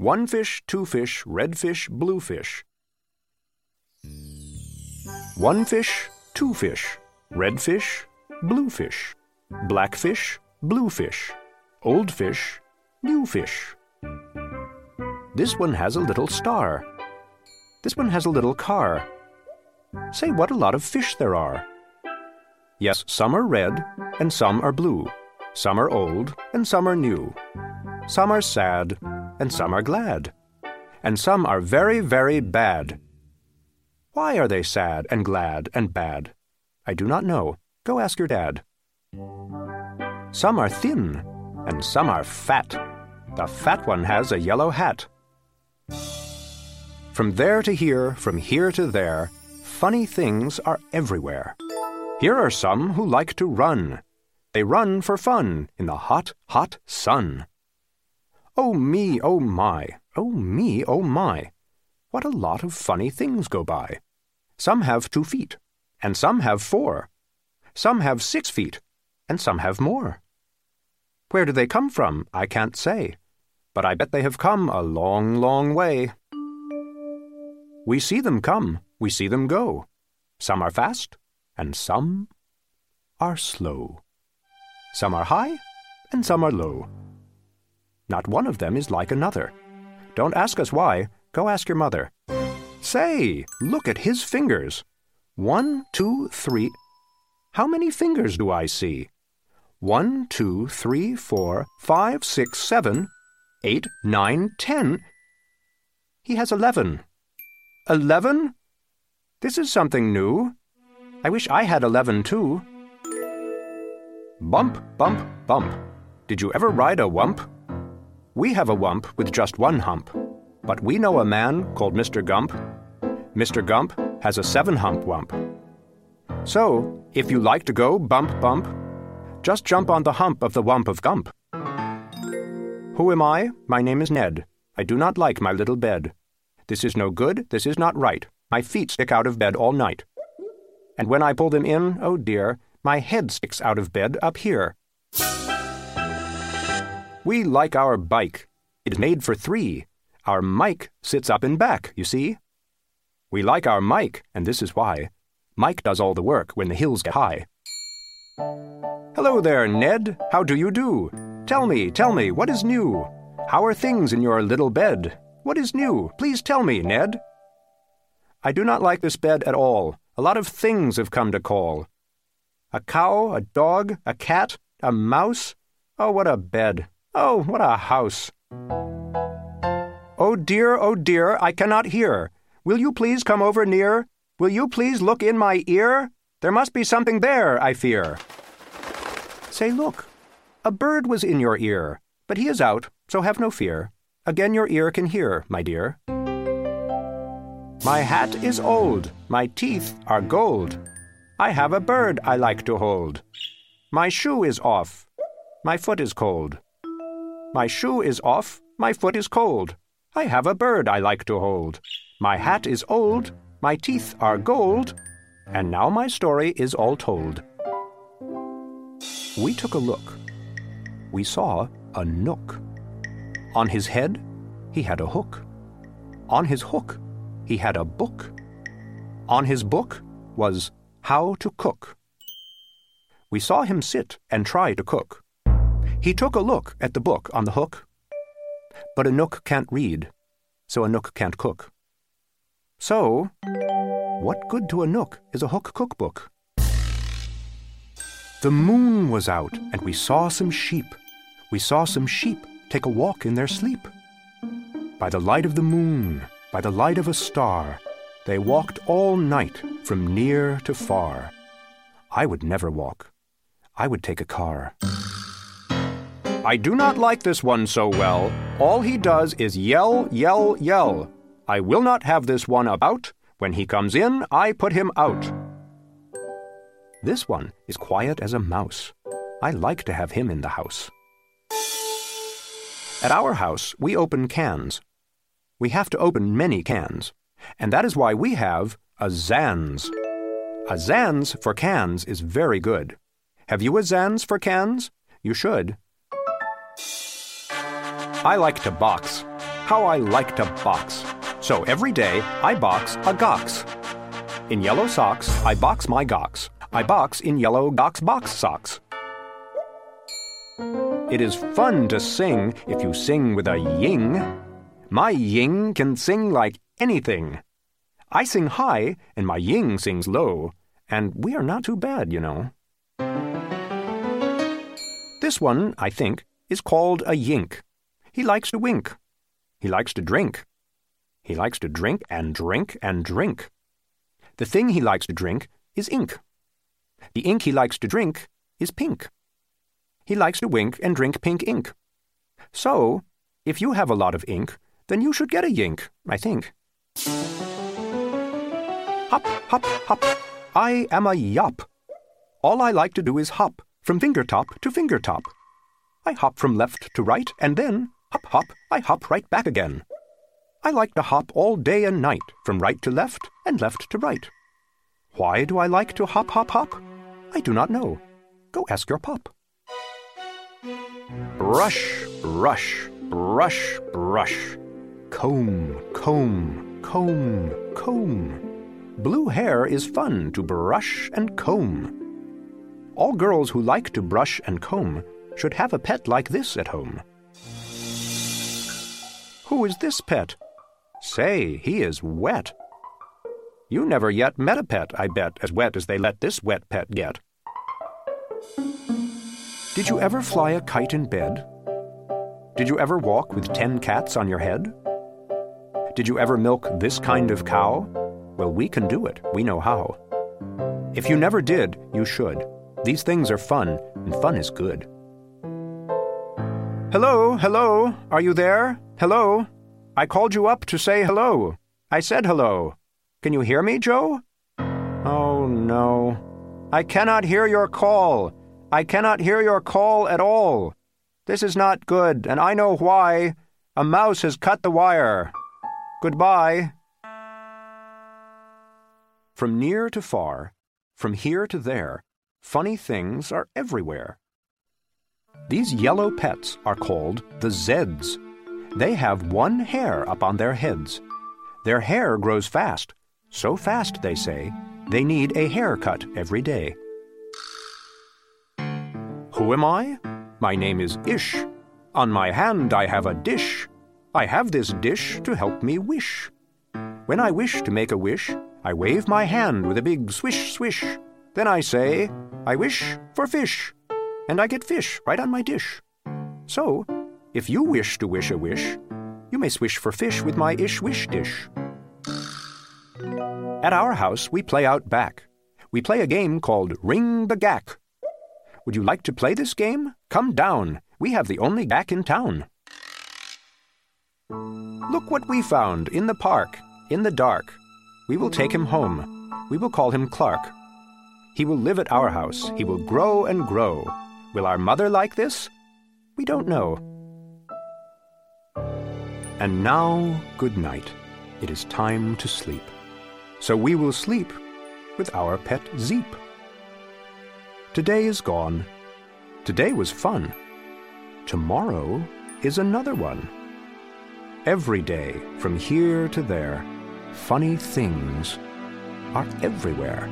One fish, two fish, red fish, blue fish. One fish, two fish, red fish, blue fish, black fish, blue fish, old fish, new fish. This one has a little star. This one has a little car. Say what a lot of fish there are. Yes, some are red and some are blue. Some are old and some are new. Some are sad and some are glad. And some are very, very bad. Why are they sad and glad and bad? I do not know. Go ask your dad. Some are thin and some are fat. The fat one has a yellow hat. From there to here, from here to there, funny things are everywhere. Here are some who like to run. They run for fun in the hot, hot sun. Oh me, oh my, oh me, oh my. What a lot of funny things go by. Some have two feet, and some have four. Some have six feet, and some have more. Where do they come from? I can't say, but I bet they have come a long, long way. We see them come, we see them go. Some are fast, and some are slow. Some are high, and some are low. Not one of them is like another. Don't ask us why, go ask your mother. Say, look at his fingers. One, two, three. How many fingers do I see? One, two, three, four, five, six, seven, eight, nine, ten. He has eleven. Eleven? This is something new. I wish I had eleven too. Bump, bump, bump. Did you ever ride a wump? We have a wump with just one hump, but we know a man called Mr. Gump. Mr. Gump has a seven hump wump. So, if you like to go bump, bump, just jump on the hump of the wump of Gump. Who am I? My name is Ned. I do not like my little bed. This is no good, this is not right. My feet stick out of bed all night. And when I pull them in, oh dear, my head sticks out of bed up here. We like our bike. It is made for three. Our Mike sits up in back, you see. We like our Mike, and this is why. Mike does all the work when the hills get high. Hello there, Ned. How do you do? Tell me, tell me, what is new? How are things in your little bed? What is new? Please tell me, Ned. I do not like this bed at all. A lot of things have come to call. A cow, a dog, a cat, a mouse. Oh, what a bed. Oh, what a house. Oh dear, oh dear, I cannot hear. Will you please come over near? Will you please look in my ear? There must be something there, I fear. Say, look, a bird was in your ear, but he is out, so have no fear. Again your ear can hear, my dear. My hat is old, my teeth are gold. I have a bird I like to hold. My shoe is off, my foot is cold. My shoe is off, my foot is cold. I have a bird I like to hold. My hat is old, my teeth are gold, and now my story is all told. We took a look. We saw a nook. On his head, he had a hook. On his hook, he had a book. On his book was How to Cook. We saw him sit and try to cook. He took a look at the book on the hook. But a nook can't read, so a nook can't cook. So, what good to a nook is a hook cookbook? The moon was out, and we saw some sheep. We saw some sheep take a walk in their sleep. By the light of the moon, by the light of a star, they walked all night from near to far. I would never walk. I would take a car. I do not like this one so well. All he does is yell, yell, yell. I will not have this one about. When he comes in, I put him out. This one is quiet as a mouse. I like to have him in the house. At our house, we open cans. We have to open many cans, and that is why we have a Zans. A Zans for cans is very good. Have you a Zans for cans? You should. I like to box. how I like to box. So every day I box a gox. In yellow socks, I box my gox. I box in yellow gox box socks. It is fun to sing if you sing with a ying. My ying can sing like anything. I sing high and my ying sings low, and we are not too bad, you know. This one, I think, is called a yink. He likes to wink. He likes to drink. He likes to drink and drink and drink. The thing he likes to drink is ink. The ink he likes to drink is pink. He likes to wink and drink pink ink. So, if you have a lot of ink, then you should get a yink, I think. Hop, hop, hop. I am a yop. All I like to do is hop from finger top to finger top. I hop from left to right, and then, hop, hop, I hop right back again. I like to hop all day and night, from right to left and left to right. Why do I like to hop, hop, hop? I do not know. Go ask your pop. Brush, brush, brush, brush. Comb, comb, comb, comb. Blue hair is fun to brush and comb. All girls who like to brush and comb should have a pet like this at home. Who is this pet? Say, he is wet. You never yet met a pet, I bet, as wet as they let this wet pet get. Did you ever fly a kite in bed? Did you ever walk with ten cats on your head? Did you ever milk this kind of cow? Well, we can do it. We know how. If you never did, you should. These things are fun, and fun is good. Hello, hello, are you there? Hello? I called you up to say hello. I said hello. Can you hear me, Joe? Oh, no. I cannot hear your call. I cannot hear your call at all. This is not good, and I know why. A mouse has cut the wire. Goodbye. From near to far, from here to there, funny things are everywhere. These yellow pets are called the Zeds. They have one hair up on their heads. Their hair grows fast, so fast, they say, they need a haircut every day. Who am I? My name is Ish. On my hand I have a dish. I have this dish to help me wish. When I wish to make a wish, I wave my hand with a big swish swish. Then I say, I wish for fish. And I get fish right on my dish. So, if you wish to wish a wish, you may swish for fish with my ish wish dish. At our house, we play out back. We play a game called Ring the Gack. Would you like to play this game? Come down. We have the only gack in town. Look what we found in the park, in the dark. We will take him home. We will call him Clark. He will live at our house. He will grow and grow. Will our mother like this? We don't know. And now, good night. It is time to sleep. So we will sleep with our pet Zeep. Today is gone. Today was fun. Tomorrow is another one. Every day, from here to there, funny things are everywhere.